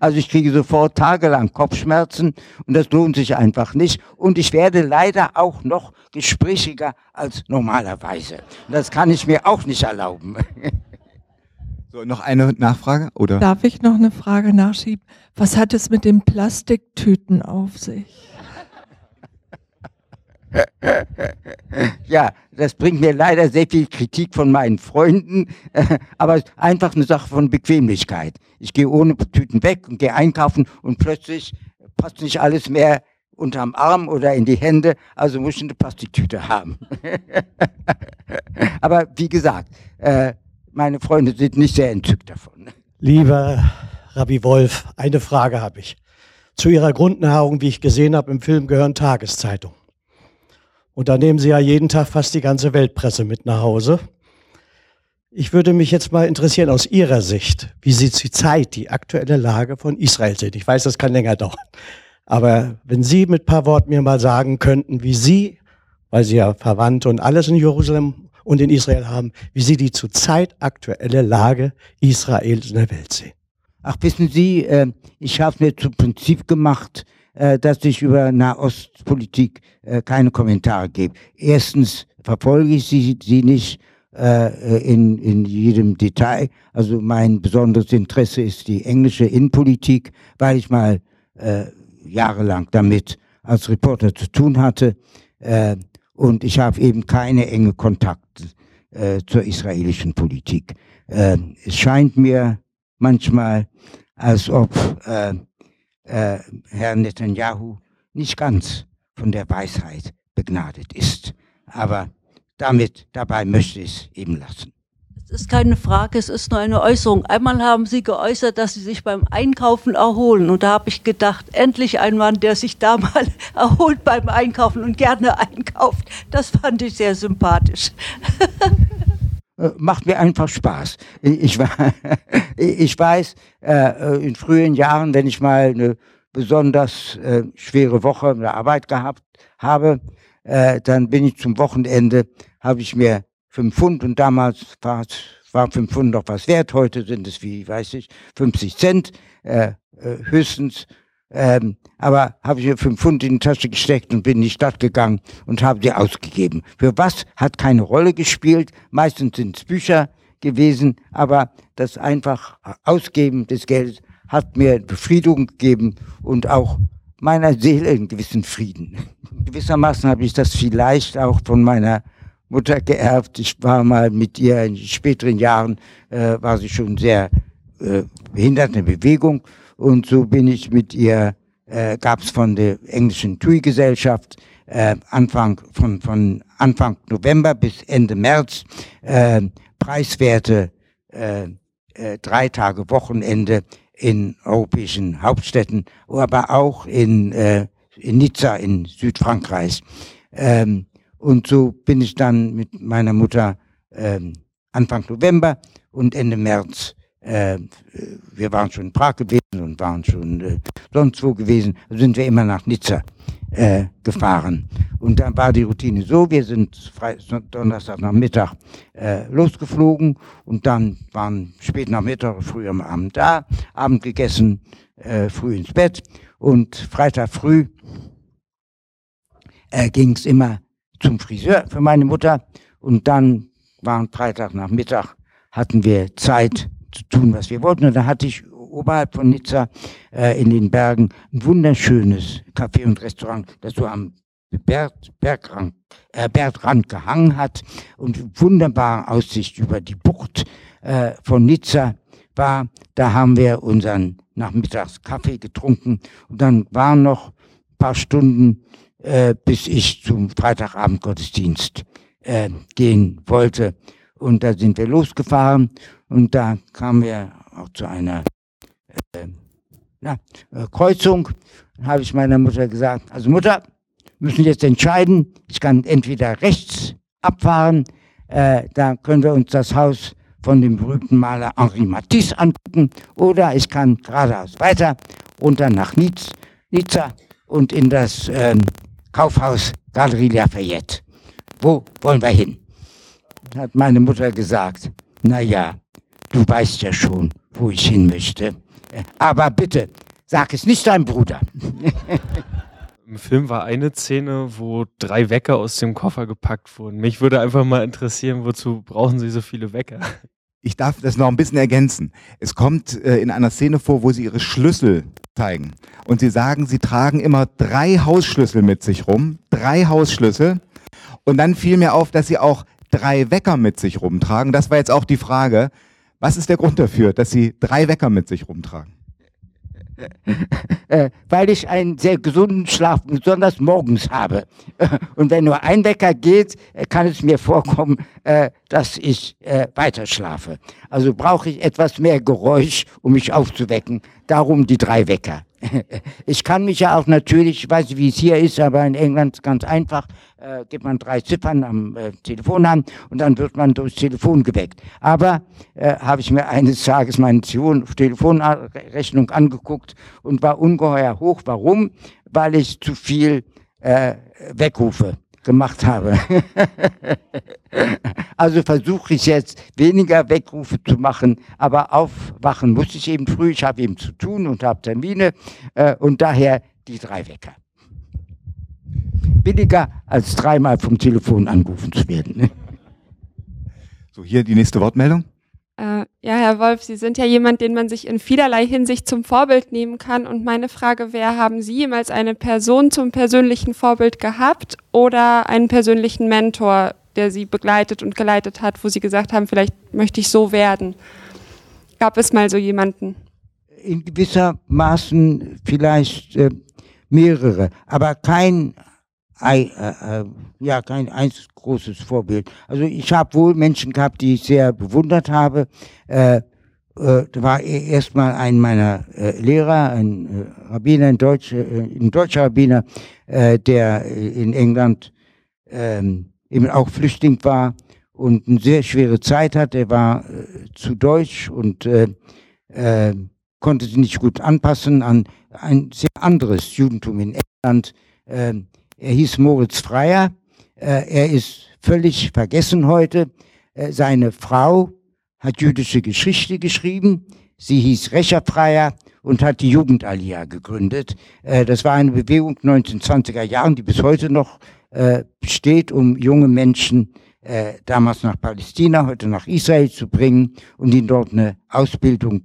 Also ich kriege sofort tagelang Kopfschmerzen und das lohnt sich einfach nicht. Und ich werde leider auch noch gesprächiger als normalerweise. Das kann ich mir auch nicht erlauben. So, noch eine Nachfrage? Oder? Darf ich noch eine Frage nachschieben? Was hat es mit den Plastiktüten auf sich? ja, das bringt mir leider sehr viel Kritik von meinen Freunden, aber einfach eine Sache von Bequemlichkeit. Ich gehe ohne Tüten weg und gehe einkaufen und plötzlich passt nicht alles mehr unterm Arm oder in die Hände, also muss ich eine Plastiktüte haben. aber wie gesagt, äh, meine Freunde sind nicht sehr entzückt davon. Lieber Rabbi Wolf, eine Frage habe ich. Zu Ihrer Grundnahrung, wie ich gesehen habe im Film, gehören Tageszeitungen. Und da nehmen Sie ja jeden Tag fast die ganze Weltpresse mit nach Hause. Ich würde mich jetzt mal interessieren aus Ihrer Sicht, wie Sie zurzeit die aktuelle Lage von Israel sehen. Ich weiß, das kann länger dauern. Aber wenn Sie mit paar Worten mir mal sagen könnten, wie Sie, weil Sie ja Verwandte und alles in Jerusalem und in Israel haben, wie Sie die zurzeit aktuelle Lage Israels in der Welt sehen. Ach, wissen Sie, äh, ich habe mir zum Prinzip gemacht, äh, dass ich über Nahostpolitik äh, keine Kommentare gebe. Erstens verfolge ich sie, sie nicht äh, in, in jedem Detail. Also mein besonderes Interesse ist die englische Innenpolitik, weil ich mal äh, jahrelang damit als Reporter zu tun hatte. Äh, und ich habe eben keine enge Kontakte äh, zur israelischen Politik. Äh, es scheint mir manchmal, als ob äh, Herr Netanyahu nicht ganz von der Weisheit begnadet ist. Aber damit, dabei möchte ich es eben lassen. Es ist keine Frage, es ist nur eine Äußerung. Einmal haben Sie geäußert, dass Sie sich beim Einkaufen erholen. Und da habe ich gedacht, endlich ein Mann, der sich da mal erholt beim Einkaufen und gerne einkauft. Das fand ich sehr sympathisch. Äh, macht mir einfach Spaß. Ich, ich weiß, äh, in frühen Jahren, wenn ich mal eine besonders äh, schwere Woche in der Arbeit gehabt habe, dann bin ich zum Wochenende, habe ich mir fünf Pfund und damals war, war fünf Pfund noch was wert, heute sind es, wie weiß ich, 50 Cent höchstens Ähm, aber habe ich mir fünf Pfund in die Tasche gesteckt und bin in die Stadt gegangen und habe sie ausgegeben. Für was hat keine Rolle gespielt. Meistens sind es Bücher gewesen, aber das einfach Ausgeben des Geldes hat mir Befriedigung gegeben und auch meiner Seele einen gewissen Frieden. Gewissermaßen habe ich das vielleicht auch von meiner Mutter geerbt. Ich war mal mit ihr in späteren Jahren, äh, war sie schon sehr äh, behindert in Bewegung und so bin ich mit ihr, äh, gab es von der englischen TUI-Gesellschaft äh, Anfang von, von Anfang November bis Ende März äh, preiswerte äh, äh, drei Tage Wochenende in europäischen Hauptstädten, aber auch in, äh, in Nizza in Südfrankreich. Ähm, und so bin ich dann mit meiner Mutter ähm, Anfang November und Ende März äh, wir waren schon in Prag gewesen und waren schon äh, sonst wo gewesen, sind wir immer nach Nizza äh, gefahren. Und dann war die Routine so, wir sind Donnerstag nach Mittag äh, losgeflogen und dann waren spät nach Mittag, früh am Abend da, Abend gegessen, äh, früh ins Bett und Freitag früh äh, ging es immer zum Friseur für meine Mutter und dann waren Freitag nach Mittag hatten wir Zeit zu tun, was wir wollten. Und da hatte ich oberhalb von Nizza äh, in den Bergen ein wunderschönes Café und Restaurant, das so am Berg, Bergrand, äh, Bergrand gehangen hat und wunderbare Aussicht über die Bucht äh, von Nizza war. Da haben wir unseren nachmittags Kaffee getrunken und dann waren noch ein paar Stunden, äh, bis ich zum Freitagabendgottesdienst äh, gehen wollte. Und da sind wir losgefahren und da kamen wir auch zu einer äh, na, äh, Kreuzung. Dann habe ich meiner Mutter gesagt, also Mutter, müssen jetzt entscheiden, ich kann entweder rechts abfahren, äh, da können wir uns das Haus von dem berühmten Maler Henri Matisse angucken, oder ich kann geradeaus weiter runter nach Nizza, Nizza und in das ähm, Kaufhaus Galerie Lafayette. Wo wollen wir hin? Hat meine Mutter gesagt, na ja, du weißt ja schon, wo ich hin möchte. Aber bitte, sag es nicht deinem Bruder. Im Film war eine Szene, wo drei Wecker aus dem Koffer gepackt wurden. Mich würde einfach mal interessieren, wozu brauchen Sie so viele Wecker? Ich darf das noch ein bisschen ergänzen. Es kommt äh, in einer Szene vor, wo sie ihre Schlüssel zeigen. Und sie sagen, sie tragen immer drei Hausschlüssel mit sich rum. Drei Hausschlüssel. Und dann fiel mir auf, dass sie auch drei Wecker mit sich rumtragen. Das war jetzt auch die Frage. Was ist der Grund dafür, dass Sie drei Wecker mit sich rumtragen? Äh, weil ich einen sehr gesunden Schlaf, besonders morgens habe. Und wenn nur ein Wecker geht, äh, kann es mir vorkommen, äh, dass ich äh, weiter schlafe. Also brauche ich etwas mehr Geräusch, um mich aufzuwecken. Darum die drei Wecker. Ich kann mich ja auch natürlich, ich weiß nicht, wie es hier ist, aber in England ganz einfach, äh, gibt man drei Ziffern am äh, Telefon an und dann wird man durchs Telefon geweckt. Aber äh, habe ich mir eines Tages meine Telefonrechnung angeguckt und war ungeheuer hoch. Warum? Weil ich zu viel äh, Wegrufe gemacht habe. also versuche ich jetzt weniger Wegrufe zu machen, aber aufwachen muss ich eben früh. Ich habe eben zu tun und habe Termine äh, und daher die drei Wecker. Billiger als dreimal vom Telefon angerufen zu werden. Ne? So, hier die nächste Wortmeldung. Äh, ja, Herr Wolf, Sie sind ja jemand, den man sich in vielerlei Hinsicht zum Vorbild nehmen kann. Und meine Frage wäre, haben Sie jemals eine Person zum persönlichen Vorbild gehabt oder einen persönlichen Mentor, der Sie begleitet und geleitet hat, wo Sie gesagt haben, vielleicht möchte ich so werden? Gab es mal so jemanden? In gewisser Maßen vielleicht äh, mehrere, aber kein äh, äh, ja, kein eins großes Vorbild. Also ich habe wohl Menschen gehabt, die ich sehr bewundert habe. Äh, äh, da war e-, erstmal ein meiner äh, Lehrer, ein äh, Rabbiner, ein, Deutsch, äh, ein deutscher Rabbiner, äh, der in England ähm, eben auch Flüchtling war und eine sehr schwere Zeit hatte. Er war äh, zu deutsch und äh, äh, konnte sich nicht gut anpassen an ein sehr anderes Judentum in England. Äh, er hieß Moritz Freier. Äh, er ist völlig vergessen heute. Äh, seine Frau hat jüdische Geschichte geschrieben. sie hieß Recherfreier und hat die Jugendallia gegründet. Äh, das war eine Bewegung 1920er Jahren, die bis heute noch besteht, um junge Menschen damals nach Palästina, heute nach Israel zu bringen und ihnen dort eine Ausbildung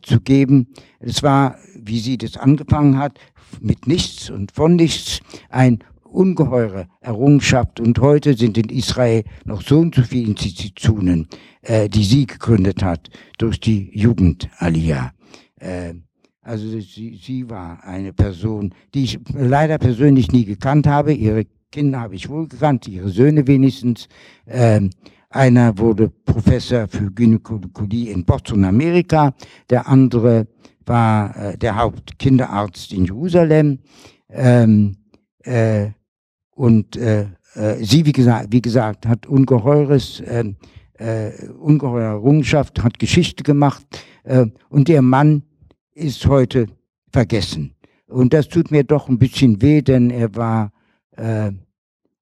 zu geben. Es war, wie sie das angefangen hat, mit nichts und von nichts ein ungeheure Errungenschaft. Und heute sind in Israel noch so und so viele Institutionen, äh, die sie gegründet hat durch die Jugend-Aliyah. Äh, also sie, sie war eine Person, die ich leider persönlich nie gekannt habe. Ihre Kinder habe ich wohl gekannt, ihre Söhne wenigstens. Ähm, einer wurde Professor für Gynäkologie in Boston, Amerika. Der andere war äh, der Hauptkinderarzt in Jerusalem. Ähm, äh, und äh, äh, sie, wie gesagt, wie gesagt, hat ungeheures, äh, äh, ungeheure Errungenschaft, hat Geschichte gemacht. Äh, und ihr Mann ist heute vergessen. Und das tut mir doch ein bisschen weh, denn er war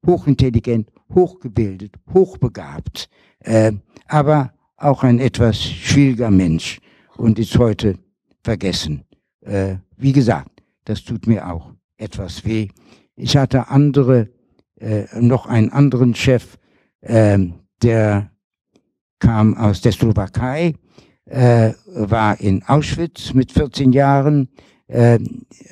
hochintelligent, hochgebildet, hochbegabt, äh, aber auch ein etwas schwieriger Mensch und ist heute vergessen. Äh, wie gesagt, das tut mir auch etwas weh. Ich hatte andere, äh, noch einen anderen Chef, äh, der kam aus der Slowakei, äh, war in Auschwitz mit 14 Jahren, äh,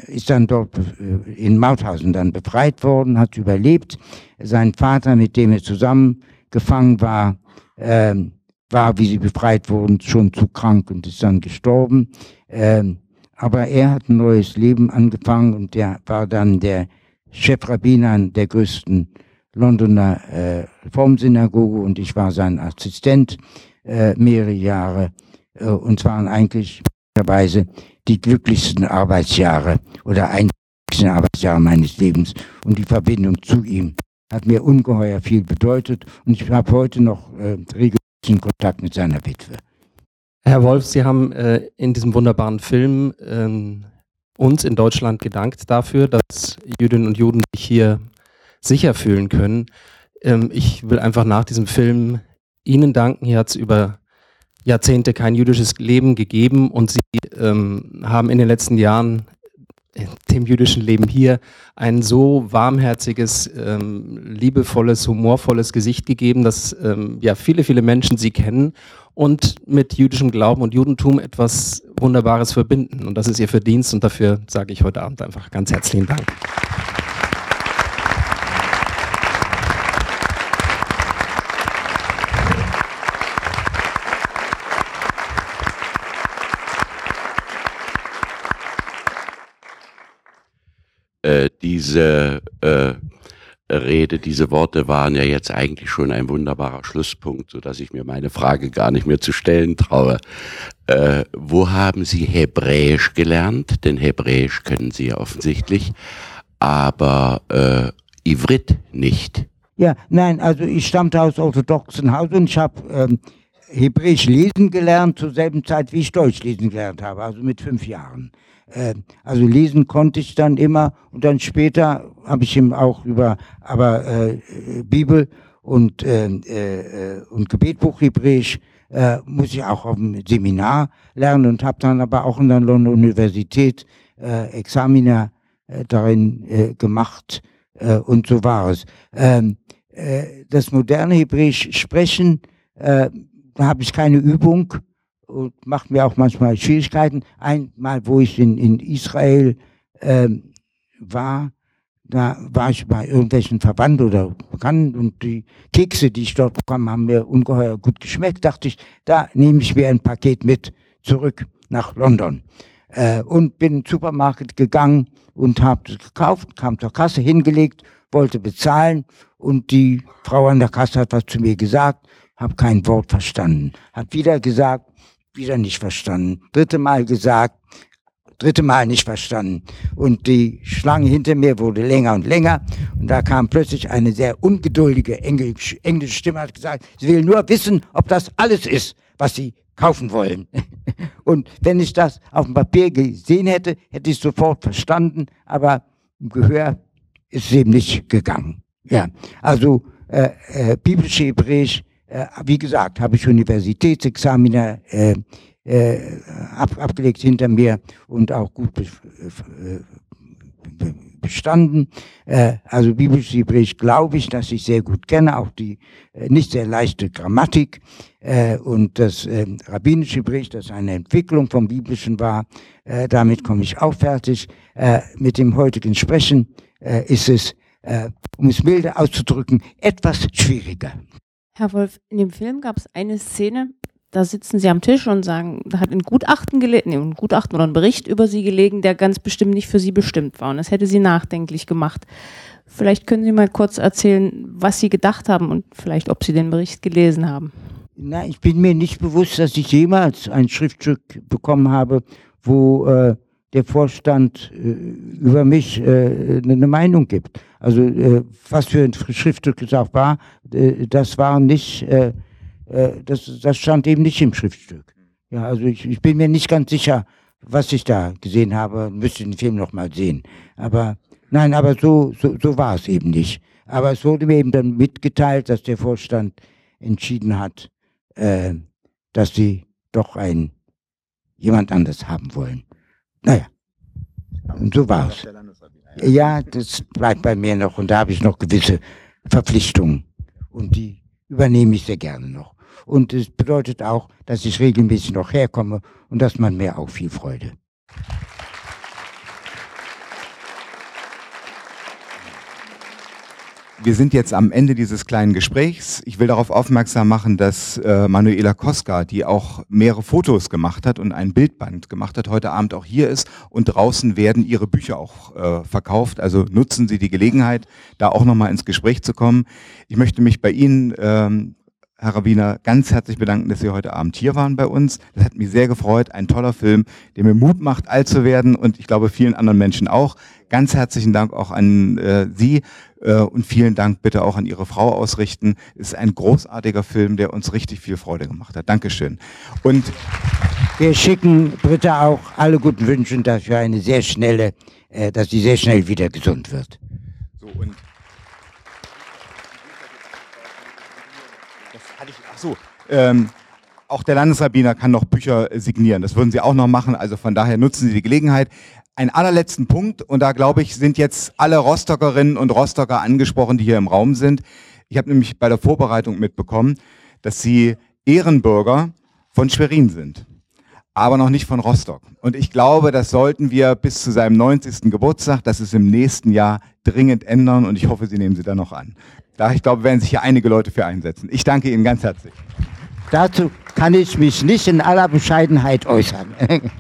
ist dann dort äh, in Mauthausen dann befreit worden, hat überlebt. Sein Vater, mit dem er zusammengefangen war, äh, war, wie sie befreit wurden, schon zu krank und ist dann gestorben. Ähm, aber er hat ein neues Leben angefangen und der war dann der Chefrabbiner der größten Londoner äh, Reformsynagoge und ich war sein Assistent äh, mehrere Jahre. Äh, und waren eigentlich Weise die glücklichsten Arbeitsjahre oder einzigsten Arbeitsjahre meines Lebens. Und die Verbindung zu ihm hat mir ungeheuer viel bedeutet. Und ich habe heute noch äh, regelmäßigen Kontakt mit seiner Witwe. Herr Wolf, Sie haben äh, in diesem wunderbaren Film ähm, uns in Deutschland gedankt dafür, dass Jüdinnen und Juden sich hier sicher fühlen können. Ähm, ich will einfach nach diesem Film Ihnen danken. Hier hat es über Jahrzehnte kein jüdisches Leben gegeben und sie ähm, haben in den letzten Jahren äh, dem jüdischen Leben hier ein so warmherziges, ähm, liebevolles, humorvolles Gesicht gegeben, dass ähm, ja viele, viele Menschen sie kennen und mit jüdischem Glauben und Judentum etwas Wunderbares verbinden. Und das ist ihr Verdienst und dafür sage ich heute Abend einfach ganz herzlichen Dank. Äh, diese äh, Rede, diese Worte waren ja jetzt eigentlich schon ein wunderbarer Schlusspunkt, so dass ich mir meine Frage gar nicht mehr zu stellen traue. Äh, wo haben Sie Hebräisch gelernt? Denn Hebräisch können Sie ja offensichtlich, aber äh, Ivrit nicht. Ja, nein, also ich stammte aus orthodoxen Haus und ich habe ähm, Hebräisch lesen gelernt zur selben Zeit, wie ich Deutsch lesen gelernt habe, also mit fünf Jahren. Äh, also lesen konnte ich dann immer und dann später habe ich ihm auch über aber äh, Bibel und äh, äh, und Gebetbuch Hebräisch äh, muss ich auch auf dem Seminar lernen und habe dann aber auch in der Londoner Universität äh, Examiner äh, darin äh, gemacht äh, und so war es. Ähm, äh, das moderne Hebräisch sprechen, äh, da habe ich keine Übung und macht mir auch manchmal Schwierigkeiten. Einmal, wo ich in, in Israel ähm, war, da war ich bei irgendwelchen Verwandten oder Bekannten und die Kekse, die ich dort bekommen haben mir ungeheuer gut geschmeckt. Dachte ich, da nehme ich mir ein Paket mit zurück nach London. Äh, und bin in den Supermarkt gegangen und habe das gekauft, kam zur Kasse hingelegt, wollte bezahlen und die Frau an der Kasse hat was zu mir gesagt, habe kein Wort verstanden. Hat wieder gesagt, wieder nicht verstanden. Dritte Mal gesagt, dritte Mal nicht verstanden. Und die Schlange hinter mir wurde länger und länger. Und da kam plötzlich eine sehr ungeduldige englische, englische Stimme, hat gesagt, sie will nur wissen, ob das alles ist, was sie kaufen wollen. Und wenn ich das auf dem Papier gesehen hätte, hätte ich sofort verstanden, aber im Gehör ist es eben nicht gegangen. Ja, also äh, äh, biblische Hebräisch äh, wie gesagt, habe ich Universitätsexaminer äh, äh, ab, abgelegt hinter mir und auch gut be, äh, be, bestanden. Äh, also biblisches Hebräisch glaube ich, dass ich sehr gut kenne, auch die äh, nicht sehr leichte Grammatik äh, und das äh, rabbinische Hebräisch, das eine Entwicklung vom biblischen war. Äh, damit komme ich auch fertig. Äh, mit dem heutigen Sprechen äh, ist es, äh, um es milde auszudrücken, etwas schwieriger. Herr Wolf, in dem Film gab es eine Szene, da sitzen Sie am Tisch und sagen, da hat ein Gutachten gelegen, ein Gutachten oder ein Bericht über Sie gelegen, der ganz bestimmt nicht für Sie bestimmt war. Und das hätte Sie nachdenklich gemacht. Vielleicht können Sie mal kurz erzählen, was Sie gedacht haben und vielleicht, ob Sie den Bericht gelesen haben. Na, ich bin mir nicht bewusst, dass ich jemals ein Schriftstück bekommen habe, wo äh, der Vorstand äh, über mich äh, eine Meinung gibt. Also äh, was für ein Schriftstück es auch war, äh, das war nicht, äh, äh, das, das stand eben nicht im Schriftstück. Ja, also ich, ich bin mir nicht ganz sicher, was ich da gesehen habe, müsste den Film noch mal sehen. Aber nein, aber so, so, so war es eben nicht. Aber es wurde mir eben dann mitgeteilt, dass der Vorstand entschieden hat, äh, dass sie doch ein jemand anders haben wollen. Naja, und so war es. Ja, das bleibt bei mir noch und da habe ich noch gewisse Verpflichtungen und die übernehme ich sehr gerne noch. Und es bedeutet auch, dass ich regelmäßig noch herkomme und das macht mir auch viel Freude. Wir sind jetzt am Ende dieses kleinen Gesprächs. Ich will darauf aufmerksam machen, dass äh, Manuela Koska, die auch mehrere Fotos gemacht hat und ein Bildband gemacht hat, heute Abend auch hier ist und draußen werden ihre Bücher auch äh, verkauft. Also nutzen Sie die Gelegenheit, da auch nochmal ins Gespräch zu kommen. Ich möchte mich bei Ihnen, ähm, Herr Rabbiner, ganz herzlich bedanken, dass Sie heute Abend hier waren bei uns. Das hat mich sehr gefreut. Ein toller Film, der mir Mut macht, alt zu werden und ich glaube vielen anderen Menschen auch. Ganz herzlichen Dank auch an äh, Sie äh, und vielen Dank bitte auch an Ihre Frau ausrichten. Ist ein großartiger Film, der uns richtig viel Freude gemacht hat. Dankeschön. Und wir schicken Britta auch alle guten Wünsche dafür eine sehr schnelle, äh, dass sie sehr schnell wieder gesund wird. So und das hatte ich, ach so, ähm, auch der Landesrabbiner kann noch Bücher signieren. Das würden Sie auch noch machen. Also von daher nutzen Sie die Gelegenheit. Ein allerletzten Punkt, und da glaube ich, sind jetzt alle Rostockerinnen und Rostocker angesprochen, die hier im Raum sind. Ich habe nämlich bei der Vorbereitung mitbekommen, dass Sie Ehrenbürger von Schwerin sind, aber noch nicht von Rostock. Und ich glaube, das sollten wir bis zu seinem 90. Geburtstag, das ist im nächsten Jahr, dringend ändern und ich hoffe, Sie nehmen sie da noch an. Da, ich glaube, werden sich hier einige Leute für einsetzen. Ich danke Ihnen ganz herzlich. Dazu kann ich mich nicht in aller Bescheidenheit äußern.